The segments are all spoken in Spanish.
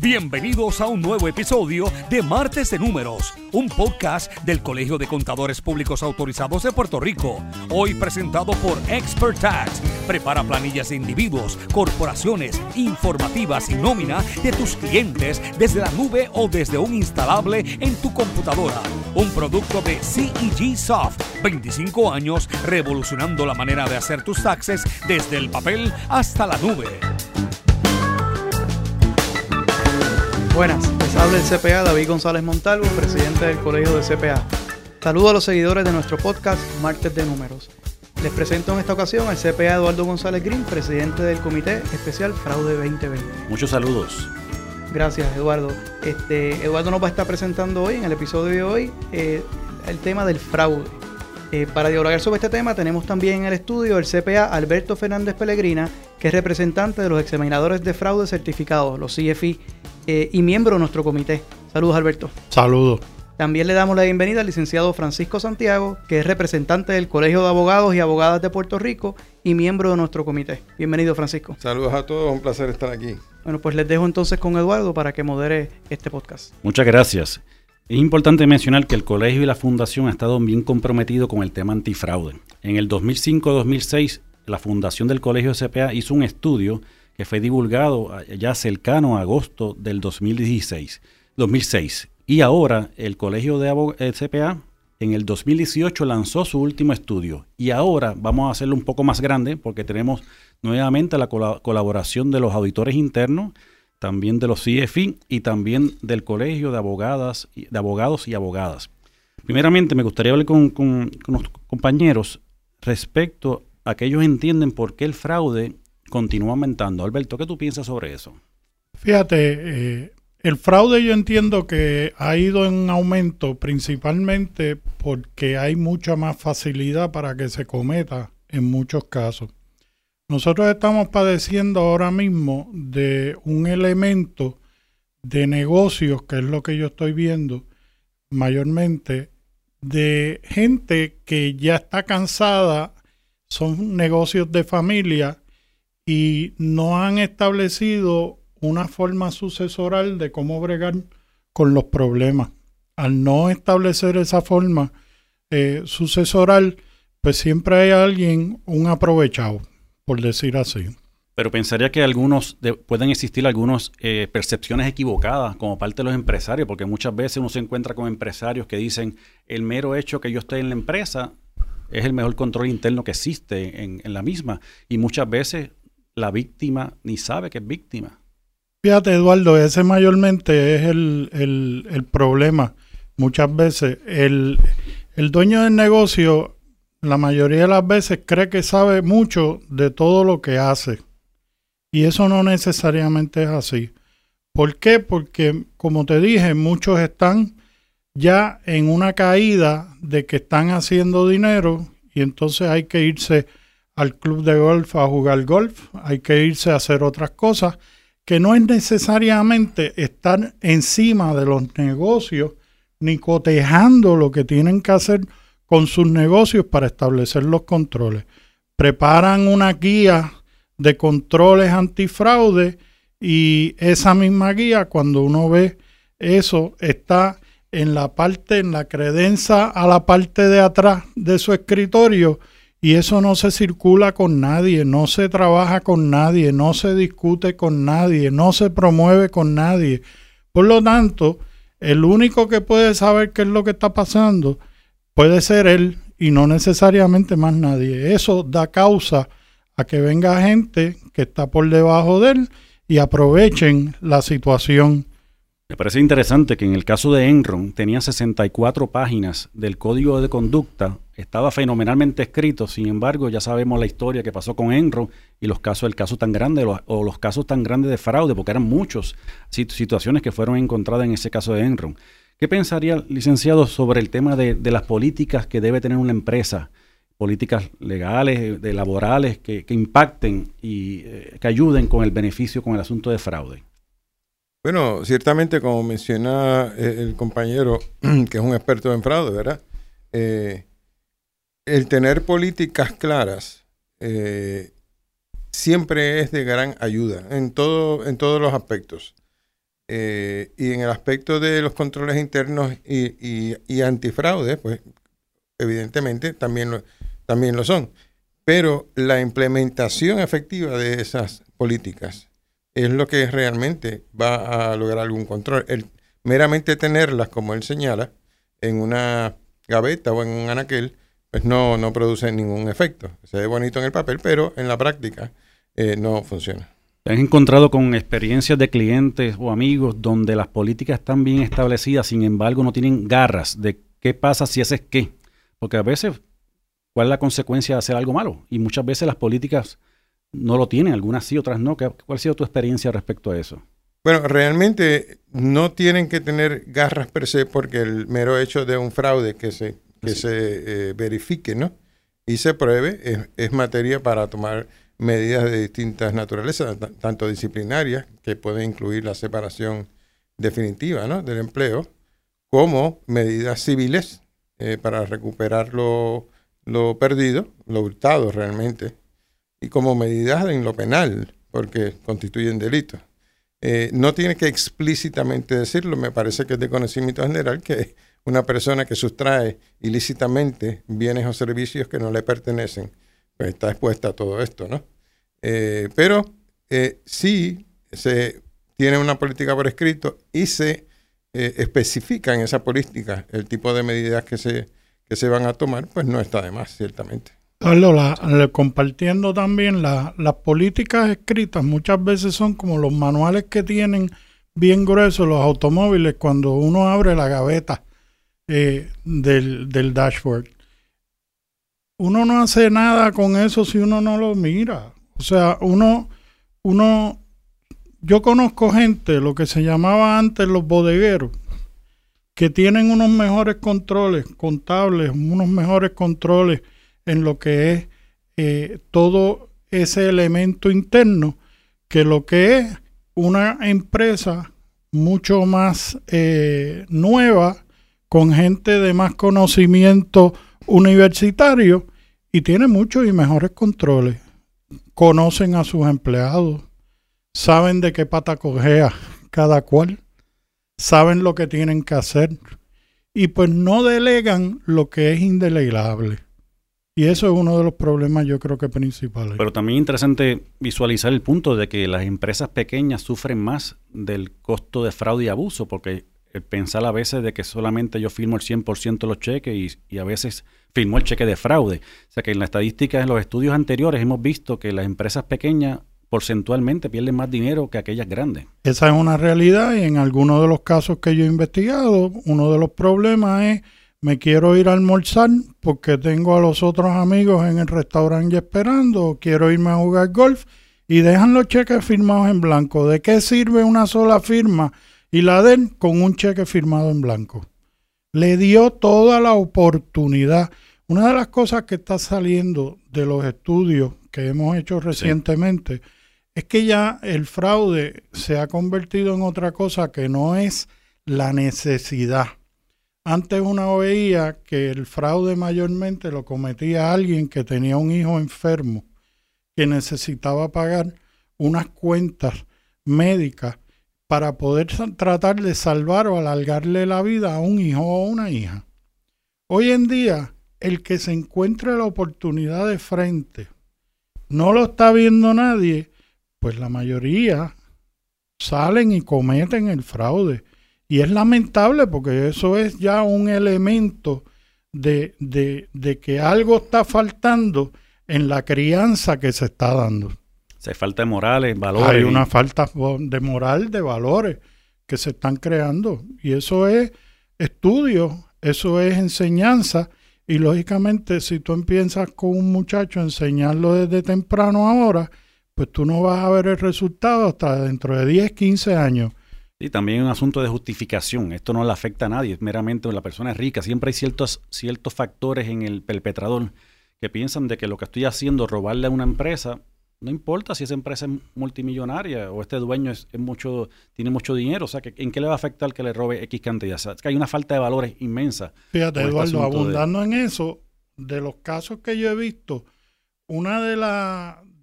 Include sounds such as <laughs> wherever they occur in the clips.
Bienvenidos a un nuevo episodio de Martes de Números, un podcast del Colegio de Contadores Públicos Autorizados de Puerto Rico. Hoy presentado por Expert Tax. Prepara planillas de individuos, corporaciones, informativas y nómina de tus clientes desde la nube o desde un instalable en tu computadora. Un producto de CEG Soft. 25 años revolucionando la manera de hacer tus taxes desde el papel hasta la nube. Buenas, les habla el CPA David González Montalvo, presidente del Colegio de CPA. Saludo a los seguidores de nuestro podcast Martes de Números. Les presento en esta ocasión al CPA Eduardo González Green, presidente del Comité Especial Fraude 2020. Muchos saludos. Gracias, Eduardo. Este, Eduardo nos va a estar presentando hoy, en el episodio de hoy, eh, el tema del fraude. Eh, para dialogar sobre este tema tenemos también en el estudio el CPA Alberto Fernández Pellegrina, que es representante de los examinadores de fraude certificados, los CFI, eh, y miembro de nuestro comité. Saludos, Alberto. Saludos. También le damos la bienvenida al licenciado Francisco Santiago, que es representante del Colegio de Abogados y Abogadas de Puerto Rico y miembro de nuestro comité. Bienvenido, Francisco. Saludos a todos, un placer estar aquí. Bueno, pues les dejo entonces con Eduardo para que modere este podcast. Muchas gracias. Es importante mencionar que el colegio y la fundación han estado bien comprometidos con el tema antifraude. En el 2005-2006, la fundación del colegio CPA hizo un estudio que fue divulgado ya cercano a agosto del 2016, 2006. Y ahora el Colegio de el CPA en el 2018 lanzó su último estudio y ahora vamos a hacerlo un poco más grande porque tenemos nuevamente la colaboración de los auditores internos, también de los CFI y también del Colegio de, Abogadas, de Abogados y Abogadas. Primeramente me gustaría hablar con, con, compañeros respecto a que ellos entienden por qué el fraude continúa aumentando. Alberto, ¿qué tú piensas sobre eso? Fíjate, eh, el fraude yo entiendo que ha ido en aumento principalmente porque hay mucha más facilidad para que se cometa en muchos casos. Nosotros estamos padeciendo ahora mismo de un elemento de negocios, que es lo que yo estoy viendo mayormente, de gente que ya está cansada, son negocios de familia y no han establecido una forma sucesoral de cómo bregar con los problemas. Al no establecer esa forma eh, sucesoral, pues siempre hay alguien, un aprovechado, por decir así. Pero pensaría que algunos pueden existir algunas eh, percepciones equivocadas como parte de los empresarios, porque muchas veces uno se encuentra con empresarios que dicen el mero hecho que yo esté en la empresa es el mejor control interno que existe en, en la misma. Y muchas veces la víctima ni sabe que es víctima. Fíjate, Eduardo, ese mayormente es el, problema. Muchas veces el, el dueño del negocio, la mayoría de las veces, cree que sabe mucho de todo lo que hace. Y eso no necesariamente es así. ¿Por qué? Porque, como te dije, muchos están ya en una caída de que están haciendo dinero y entonces hay que irse al club de golf a jugar golf, hay que irse a hacer otras cosas, que no es necesariamente estar encima de los negocios ni cotejando lo que tienen que hacer con sus negocios para establecer los controles. Preparan una guía de controles antifraude y esa misma guía, cuando uno ve eso, está en la parte, en la credencia a la parte de atrás de su escritorio y eso no se circula con nadie, no se trabaja con nadie, no se discute con nadie, no se promueve con nadie. Por lo tanto, el único que puede saber qué es lo que está pasando puede ser él y no necesariamente más nadie. Eso da causa a que venga gente que está por debajo de él y aprovechen la situación. Me parece interesante que en el caso de Enron tenía 64 páginas del código de conducta, estaba fenomenalmente escrito, sin embargo ya sabemos la historia que pasó con Enron y los casos, el caso tan grande o los casos tan grandes de fraude, porque eran muchas situaciones que fueron encontradas en ese caso de Enron. ¿Qué pensaría, licenciado, sobre el tema de, las políticas que debe tener una empresa? políticas legales, de laborales, que, impacten y eh, que ayuden con el beneficio con el asunto de fraude. Bueno, ciertamente, como menciona eh, el compañero, <clears throat> que es un experto en fraude, ¿verdad? Eh, el tener políticas claras siempre es de gran ayuda en, todo, en todos los aspectos. Eh, y en el aspecto de los controles internos y, y, antifraude, pues evidentemente también lo, también lo son. Pero la implementación efectiva de esas políticas es lo que realmente va a lograr algún control. El, meramente tenerlas, como él señala, en una gaveta o en un anaquel, pues no, no produce ningún efecto. Se ve bonito en el papel, pero en la práctica eh, no funciona. ¿Te has encontrado con experiencias de clientes o amigos donde las políticas están bien establecidas, sin embargo no tienen garras de qué pasa si haces qué? Porque a veces, ¿cuál es la consecuencia de hacer algo malo? Y muchas veces las políticas no lo tienen, algunas sí, otras no. ¿Cuál ha sido tu experiencia respecto a eso? Bueno, realmente no tienen que tener garras per se porque el mero hecho de un fraude que se, que se eh, verifique ¿no? y se pruebe es, materia para tomar medidas de distintas naturalezas, tanto disciplinarias, que pueden incluir la separación definitiva ¿no? del empleo, como medidas civiles eh, para recuperar lo, lo perdido, lo hurtado realmente, y como medidas en lo penal, porque constituyen delitos. Eh, no tiene que explícitamente decirlo, me parece que es de conocimiento general que una persona que sustrae ilícitamente bienes o servicios que no le pertenecen, pues está expuesta a todo esto, ¿no? Eh, pero eh, sí se tiene una política por escrito y se especifica en esa política el tipo de medidas que se, que se van a tomar, pues no está de más, ciertamente. Carlos, compartiendo también las políticas escritas muchas veces son como los manuales que tienen bien gruesos los automóviles cuando uno abre la gaveta eh, del, del dashboard. Uno no hace nada con eso si uno no lo mira. O sea, uno, uno, yo conozco gente, lo que se llamaba antes los bodegueros, que tienen unos mejores controles contables, unos mejores controles en lo que es eh, todo ese elemento interno que lo que es una empresa mucho más eh, nueva, con gente de más conocimiento universitario y tiene muchos y mejores controles. Conocen a sus empleados, saben de qué pata cogea cada cual, saben lo que tienen que hacer y pues no delegan lo que es indelegable. Y eso es uno de los problemas yo creo que principales. Pero también es interesante visualizar el punto de que las empresas pequeñas sufren más del costo de fraude y abuso, porque pensar a veces de que solamente yo firmo el 100% de los cheques y, a veces firmo el cheque de fraude. O sea que en la estadística, en los estudios anteriores, hemos visto que las empresas pequeñas porcentualmente pierden más dinero que aquellas grandes. Esa es una realidad y en algunos de los casos que yo he investigado, uno de los problemas es me quiero ir a almorzar porque tengo a los otros amigos en el restaurante esperando, o quiero irme a jugar golf y dejan los cheques firmados en blanco. ¿De qué sirve una sola firma y la den con un cheque firmado en blanco? Le dio toda la oportunidad. Una de las cosas que está saliendo de los estudios que hemos hecho recientemente es que ya el fraude se ha convertido en otra cosa que no es la necesidad antes uno veía que el fraude mayormente lo cometía alguien que tenía un hijo enfermo, que necesitaba pagar unas cuentas médicas para poder tratar de salvar o alargarle la vida a un hijo o una hija. Hoy en día, el que se encuentre la oportunidad de frente, no lo está viendo nadie, pues la mayoría salen y cometen el fraude. Y es lamentable porque eso es ya un elemento de, de, que algo está faltando en la crianza que se está dando. Se falta de morales, valores. Hay una falta de moral, de valores que se están creando. Y eso es estudio, eso es enseñanza. Y lógicamente, si tú empiezas con un muchacho a enseñarlo desde temprano ahora, pues tú no vas a ver el resultado hasta dentro de 10, 15 años. Y también un asunto de justificación. Esto no le afecta a nadie, es meramente la persona es rica. Siempre hay ciertos, ciertos factores en el perpetrador que piensan de que lo que estoy haciendo, robarle a una empresa, no importa si esa empresa es multimillonaria o este dueño es, mucho, tiene mucho dinero, o sea, que, ¿en qué le va a afectar que le robe X cantidad? O sea, es que hay una falta de valores inmensa. Fíjate, este Eduardo, abundando en eso, de los casos que yo he visto, una de,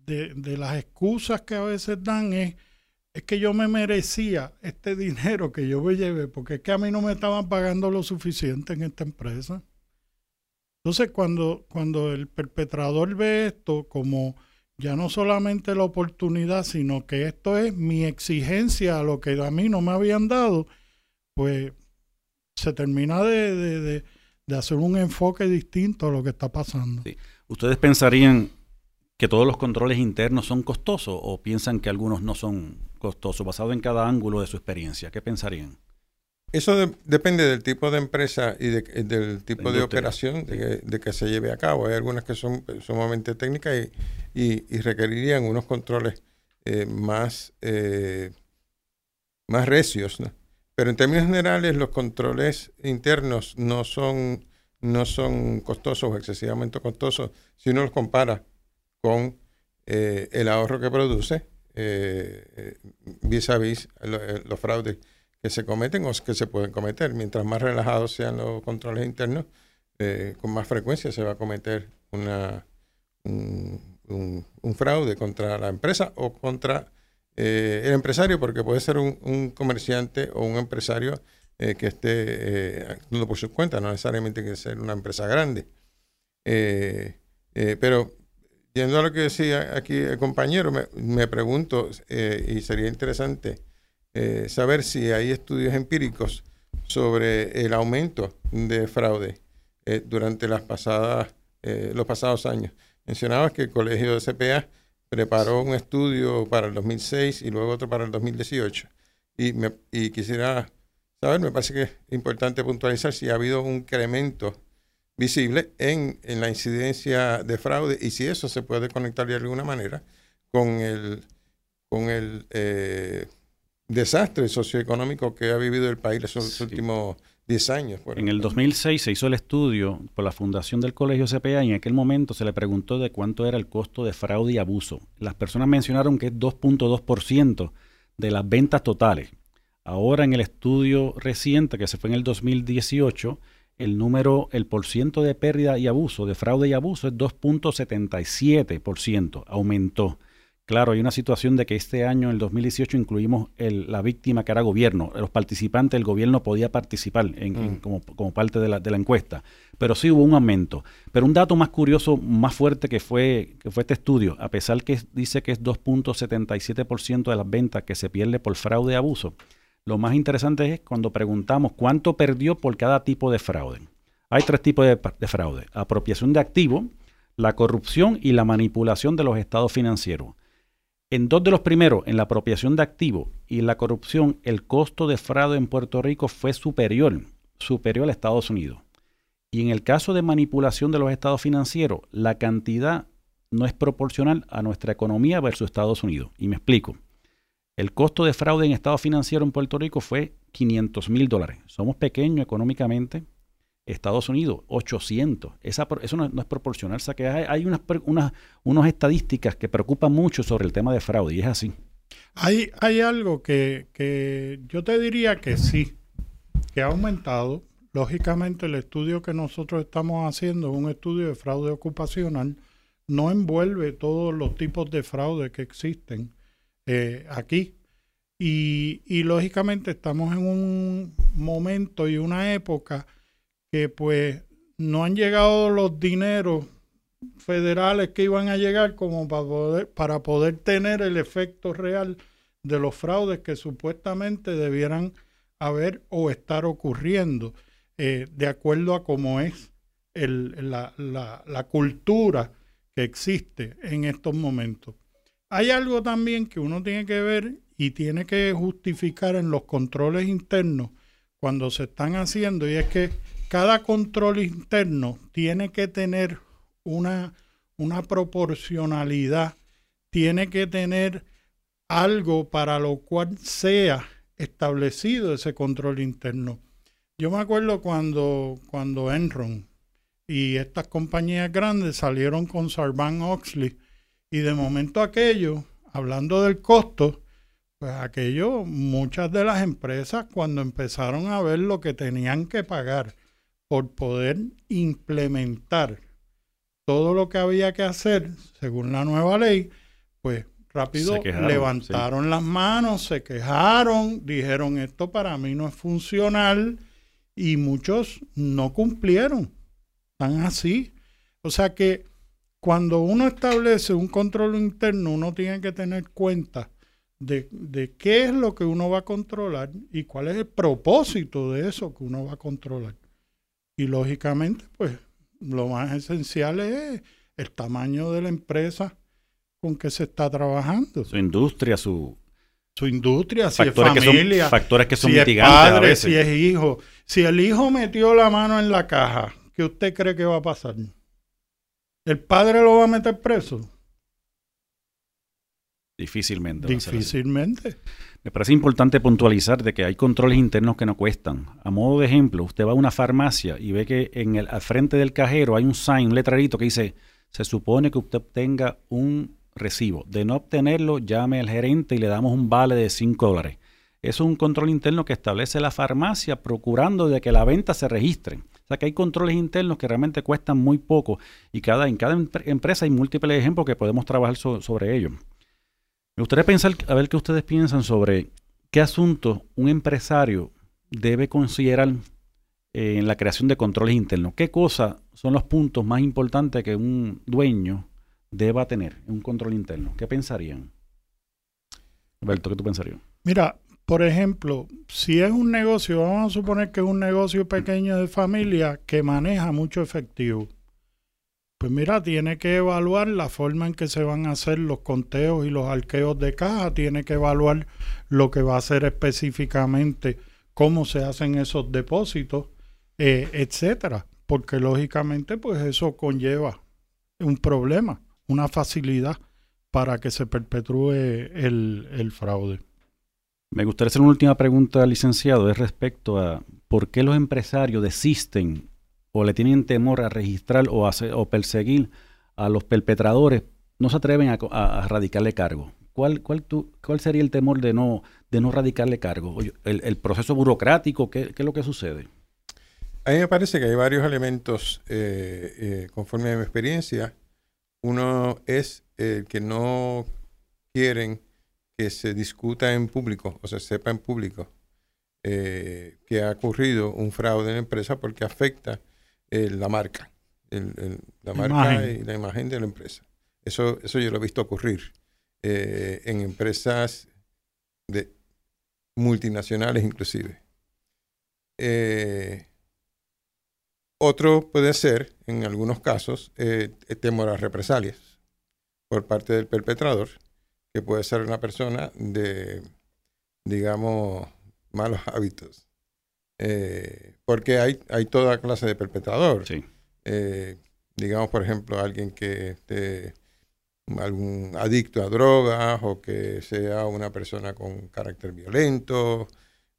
de, de las excusas que a veces dan es es que yo me merecía este <laughs> dinero que yo me llevé, porque es que a mí no me estaban pagando lo suficiente en esta empresa. Entonces, cuando, cuando el perpetrador ve esto como ya no solamente la oportunidad, sino que esto es mi exigencia a lo que a mí no me habían dado, pues se termina de, hacer un enfoque distinto a lo que está pasando. ¿Ustedes pensarían que todos los controles internos son costosos o piensan que algunos no son costosos, basado en cada ángulo de su experiencia? ¿Qué pensarían? Eso depende del tipo de empresa y del tipo de operación de que, se lleve a cabo. Hay algunas que son sumamente técnicas y, requerirían unos controles eh, más, eh, más recios. Pero en términos generales, los controles internos no son, no son costosos o excesivamente costosos si uno los compara con eh, el ahorro que produce vis a vis los fraudes que se cometen o que se pueden cometer. Mientras más relajados sean los controles internos, eh, con más frecuencia se va a cometer una, un, fraude contra la empresa o contra eh, el empresario, porque puede ser un, comerciante o un empresario eh, que esté actuando por su cuenta, no necesariamente que ser una empresa grande. pero yendo a lo que decía aquí el compañero, me, me pregunto, y sería interesante eh, saber si hay estudios empíricos sobre el aumento de fraude eh, durante las pasadas, eh, los pasados años. Mencionabas que el Colegio de CPA preparó un estudio para el 2006 y luego otro para el 2018. Y, me, y quisiera saber, me parece que es importante puntualizar si ha habido un incremento visible en, en, la incidencia de fraude y si eso se puede conectar de alguna manera con el, con el desastre socioeconómico que ha vivido el país los últimos 10 años. En el 2006 se hizo el estudio por la fundación del Colegio CPA y en aquel momento se le preguntó de cuánto era el costo de fraude y abuso. Las personas mencionaron que es 2.2% de las ventas totales. Ahora en el estudio reciente que se fue en el 2018, el número, el porciento de pérdida y abuso, de fraude y abuso es 2.77%, aumentó. Claro, hay una situación de que este año, en el 2018, incluimos la víctima que era gobierno. Los participantes, el gobierno podía participar en, mm. como, parte de la, encuesta. Pero sí hubo un aumento. Pero un dato más curioso, más fuerte que fue, que fue este estudio, a pesar que dice que es 2.77% de las ventas que se pierde por fraude y abuso, lo más interesante es cuando preguntamos cuánto perdió por cada tipo de fraude. Hay tres tipos de, de fraude. Apropiación de activos, la corrupción y la manipulación de los estados financieros. En dos de los primeros, en la apropiación de activos y la corrupción, el costo de fraude en Puerto Rico fue superior, superior a Estados Unidos. Y en el caso de manipulación de los estados financieros, la cantidad no es proporcional a nuestra economía versus Estados Unidos. Y me explico. El costo de fraude en estado financiero en Puerto Rico fue 500 mil dólares. Somos pequeños económicamente, Estados Unidos, 800. Esa, eso no, es proporcional. O sea que hay, unas, unas, estadísticas que preocupan mucho sobre el tema de fraude y es así. Hay, hay algo que, que yo te diría que sí, que ha aumentado. Lógicamente el estudio que nosotros estamos haciendo un estudio de fraude ocupacional. No envuelve todos los tipos de fraude que existen eh, aquí. Y, y lógicamente estamos en un momento y una época que pues no han llegado los dineros federales que iban a llegar como para poder, para poder tener el efecto real de los fraudes que supuestamente debieran haber o estar ocurriendo eh, de acuerdo a cómo es la, la cultura que existe en estos momentos. Hay algo también que uno tiene que ver y tiene que justificar en los controles internos cuando se están haciendo y es que cada control interno tiene que tener una, una proporcionalidad, tiene que tener algo para lo cual sea establecido ese control interno. Yo me acuerdo cuando, cuando Enron y estas compañías grandes salieron con Sarban Oxley y de momento aquello, hablando del costo, pues aquello, muchas de las empresas cuando empezaron a ver lo que tenían que pagar por poder implementar todo lo que había que hacer según la nueva ley, pues rápido levantaron las manos, se quejaron, dijeron esto para mí no es funcional y muchos no cumplieron. Están así. O sea que cuando uno establece un control interno, uno tiene que tener cuenta de, de, qué es lo que uno va a controlar y cuál es el propósito de eso que uno va a controlar. Y lógicamente, pues lo más esencial es el tamaño de la empresa con que se está trabajando. Su industria, su... Su industria, si es familia, factores que son si es padre, si es hijo. Si el hijo metió la mano en la caja, ¿qué usted cree que va a pasar? ¿El padre lo va a meter preso? Difícilmente. Difícilmente. Me parece importante puntualizar de que hay controles internos que no cuestan. A modo de ejemplo, usted va a una farmacia y ve que en el, al frente del cajero hay un sign, un letrerito que dice, se supone que usted obtenga un recibo. De no obtenerlo, llame al gerente y le damos un vale de 5 dólares. Eso es un control interno que establece la farmacia procurando de que la venta se registre. O sea que hay controles internos que realmente cuestan muy poco y cada, en cada empresa hay múltiples ejemplos que podemos trabajar sobre ello. Me gustaría pensar, a ver qué ustedes piensan sobre qué asunto un empresario debe considerar eh, en la creación de controles internos. ¿Qué cosas son los puntos más importantes que un dueño deba tener en un control interno? ¿Qué pensarían? Alberto, ¿qué tú pensarías? Mira, por ejemplo, si es un negocio, vamos a suponer que es un negocio pequeño de familia que maneja mucho efectivo. Pues mira, tiene que evaluar la forma en que se van a hacer los conteos y los arqueos de caja, tiene que evaluar lo que va a hacer específicamente, cómo se hacen esos depósitos, eh, etcétera, porque lógicamente pues eso conlleva un problema una facilidad para que se perpetúe el, fraude. Me gustaría hacer una última pregunta, licenciado, es respecto a por qué los empresarios desisten o le tienen temor a registrar o, o perseguir a los perpetradores, no se atreven a, radicarle cargo. ¿Cuál, cuál, ¿Cuál sería el temor de no, de no radicarle cargo? ¿El, proceso burocrático? ¿qué, ¿qué, es lo que sucede? A mí me parece que hay varios elementos, eh, eh, conforme a mi experiencia, uno es el que no quieren que se discuta en público o se sepa en público eh, que ha ocurrido un fraude en la empresa porque afecta eh, la marca, la marca y la imagen de la empresa. Eso, eso yo lo he visto ocurrir eh, en empresas de multinacionales inclusive. Otro puede ser, en algunos casos, eh, temor a represalias por parte del perpetrador, que puede ser una persona de, digamos, malos hábitos. Eh, porque hay, hay toda clase de perpetrador. Eh, digamos, por ejemplo, alguien que esté algún adicto a drogas o que sea una persona con carácter violento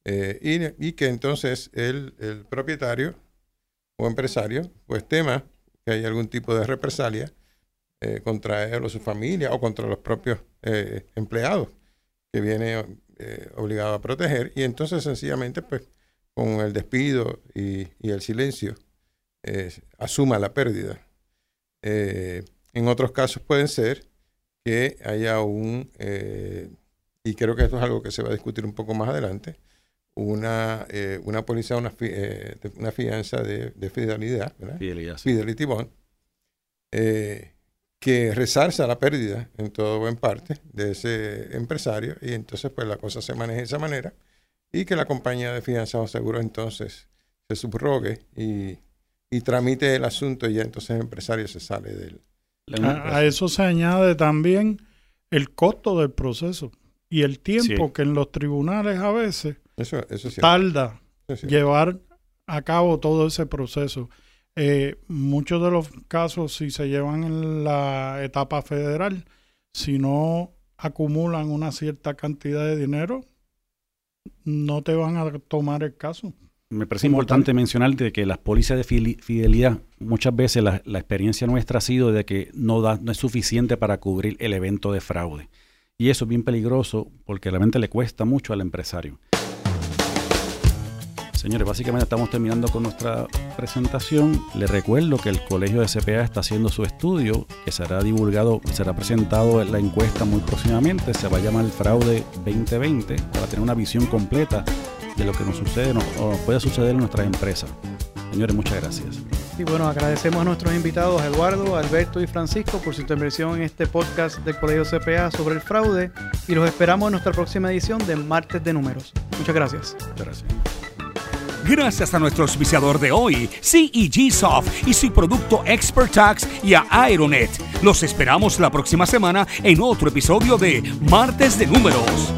y, y, que entonces el, el propietario o empresario, pues tema que hay algún tipo de represalia eh, contra él o su familia o contra los propios eh, empleados que viene eh, obligado a proteger y entonces sencillamente pues con el despido y, el silencio asuma la pérdida. en otros casos pueden ser que haya un, y creo que esto es algo que se va a discutir un poco más adelante, una, eh, una póliza, una, eh, una fianza de, fidelidad, ¿verdad? Fidelity Bond, eh, que resarza la pérdida en todo buen parte de ese empresario y entonces pues la cosa se maneja de esa manera y que la compañía de fianza o seguro entonces se subrogue y, y tramite el asunto y ya entonces el empresario se sale del... A, a eso se añade también el costo del proceso y el tiempo que en los tribunales a veces eso, tarda llevar a cabo todo ese proceso. Eh, muchos de los casos, si se llevan en la etapa federal, si no acumulan una cierta cantidad de dinero, no te van a tomar el caso. Me parece importante mencionar de que las pólizas de fidelidad, muchas veces la, la, experiencia nuestra ha sido de que no, da, no es suficiente para cubrir el evento de fraude. Y eso es bien peligroso porque realmente le cuesta mucho al empresario. Señores, básicamente estamos terminando con nuestra presentación. Les recuerdo que el Colegio de CPA está haciendo su estudio, que será divulgado, será presentado en la encuesta muy próximamente. Se va a llamar Fraude 2020 para tener una visión completa de lo que nos sucede o puede suceder en nuestras empresas. Señores, muchas gracias. Y bueno, agradecemos a nuestros invitados, Eduardo, Alberto y Francisco, por su intervención en este podcast del Colegio CPA sobre el fraude y los esperamos en nuestra próxima edición de Martes de Números. Muchas gracias. Gracias. Gracias a nuestro auspiciador de hoy, CEG Soft y su producto Expert Tax y a Aeronet. Los esperamos la próxima semana en otro episodio de Martes de Números.